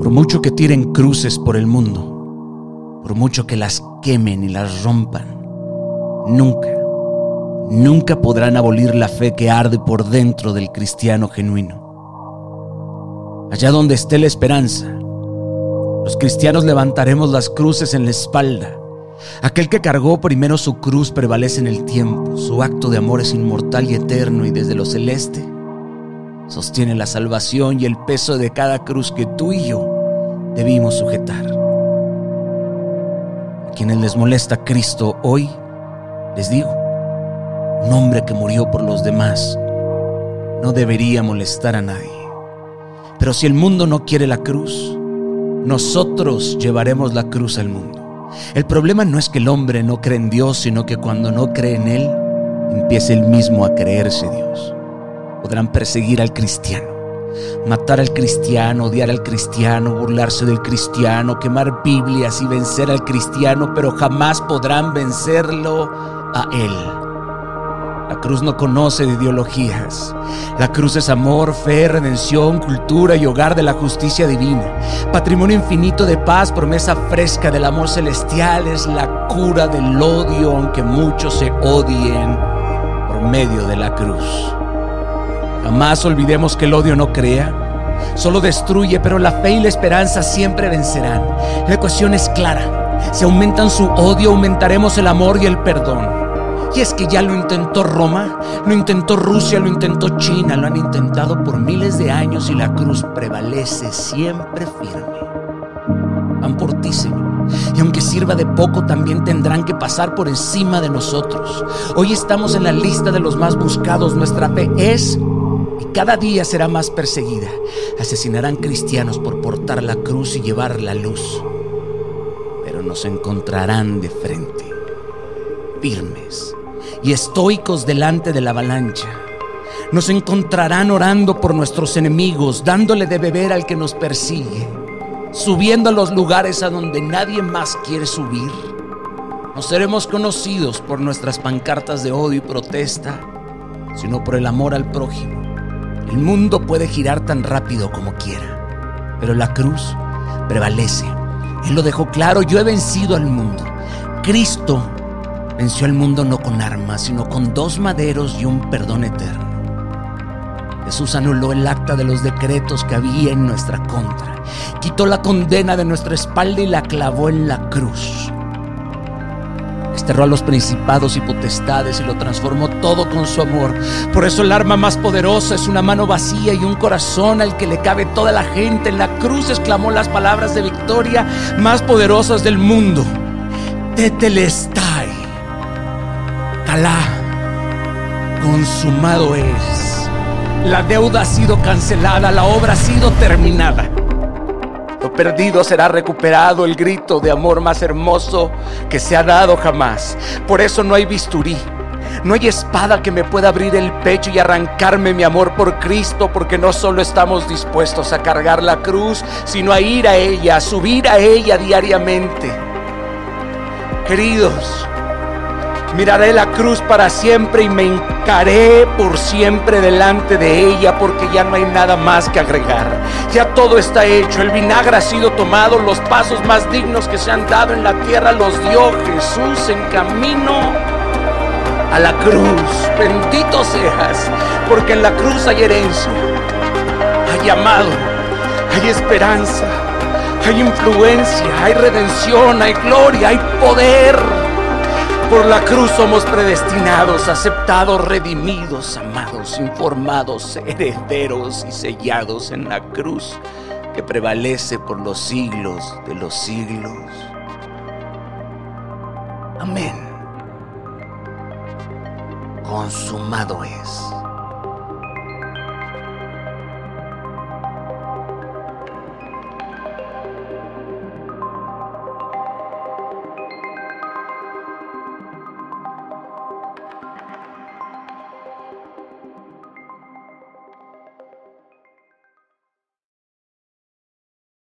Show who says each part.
Speaker 1: Por mucho que tiren cruces por el mundo, por mucho que las quemen y las rompan, nunca, nunca podrán abolir la fe que arde por dentro del cristiano genuino. Allá donde esté la esperanza, los cristianos levantaremos las cruces en la espalda. Aquel que cargó primero su cruz prevalece en el tiempo, su acto de amor es inmortal y eterno y desde lo celeste sostiene la salvación y el peso de cada cruz que tú y yo debimos sujetar. A quienes les molesta Cristo hoy, les digo, un hombre que murió por los demás no debería molestar a nadie. Pero si el mundo no quiere la cruz, nosotros llevaremos la cruz al mundo. El problema no es que el hombre no cree en Dios, sino que cuando no cree en Él, empieza él mismo a creerse Dios. Podrán perseguir al cristiano, matar al cristiano, odiar al cristiano, burlarse del cristiano, quemar Biblias y vencer al cristiano, pero jamás podrán vencerlo a Él. La cruz no conoce de ideologías. La cruz es amor, fe, redención, cultura y hogar de la justicia divina. Patrimonio infinito de paz, promesa fresca del amor celestial. Es la cura del odio, aunque muchos se odien por medio de la cruz. Jamás olvidemos que el odio no crea, solo destruye, pero la fe y la esperanza siempre vencerán. La ecuación es clara. Si aumentan su odio, aumentaremos el amor y el perdón. Y es que ya lo intentó Roma, lo intentó Rusia, lo intentó China, lo han intentado por miles de años y la cruz prevalece siempre firme. Van por ti, Señor. Y aunque sirva de poco, también tendrán que pasar por encima de nosotros. Hoy estamos en la lista de los más buscados. Nuestra fe es y cada día será más perseguida. Asesinarán cristianos por portar la cruz y llevar la luz. Pero nos encontrarán de frente, firmes y estoicos delante de la avalancha. Nos encontrarán orando por nuestros enemigos, dándole de beber al que nos persigue, subiendo a los lugares a donde nadie más quiere subir. No seremos conocidos por nuestras pancartas de odio y protesta, sino por el amor al prójimo. El mundo puede girar tan rápido como quiera, pero la cruz prevalece. Él lo dejó claro, yo he vencido al mundo. Cristo venció al mundo no con armas, sino con dos maderos y un perdón eterno. Jesús anuló el acta de los decretos que había en nuestra contra, quitó la condena de nuestra espalda y la clavó en la cruz. Desterró a los principados y potestades y lo transformó todo con su amor. Por eso el arma más poderosa es una mano vacía y un corazón al que le cabe toda la gente. En la cruz exclamó las palabras de victoria más poderosas del mundo. Tetelestai. Alá, consumado es. La deuda ha sido cancelada, la obra ha sido terminada. Lo perdido será recuperado, el grito de amor más hermoso que se ha dado jamás. Por eso no hay bisturí. No hay espada que me pueda abrir el pecho y arrancarme mi amor por Cristo, porque no solo estamos dispuestos a cargar la cruz, sino a ir a ella, a subir a ella diariamente. Queridos, Miraré la cruz para siempre y me encaré por siempre delante de ella porque ya no hay nada más que agregar. Ya todo está hecho, el vinagre ha sido tomado, los pasos más dignos que se han dado en la tierra los dio Jesús en camino a la cruz. Bendito seas, porque en la cruz hay herencia, hay amado, hay esperanza, hay influencia, hay redención, hay gloria, hay poder. Por la cruz somos predestinados, aceptados, redimidos, amados, informados, herederos y sellados en la cruz que prevalece por los siglos de los siglos. Amén. Consumado es.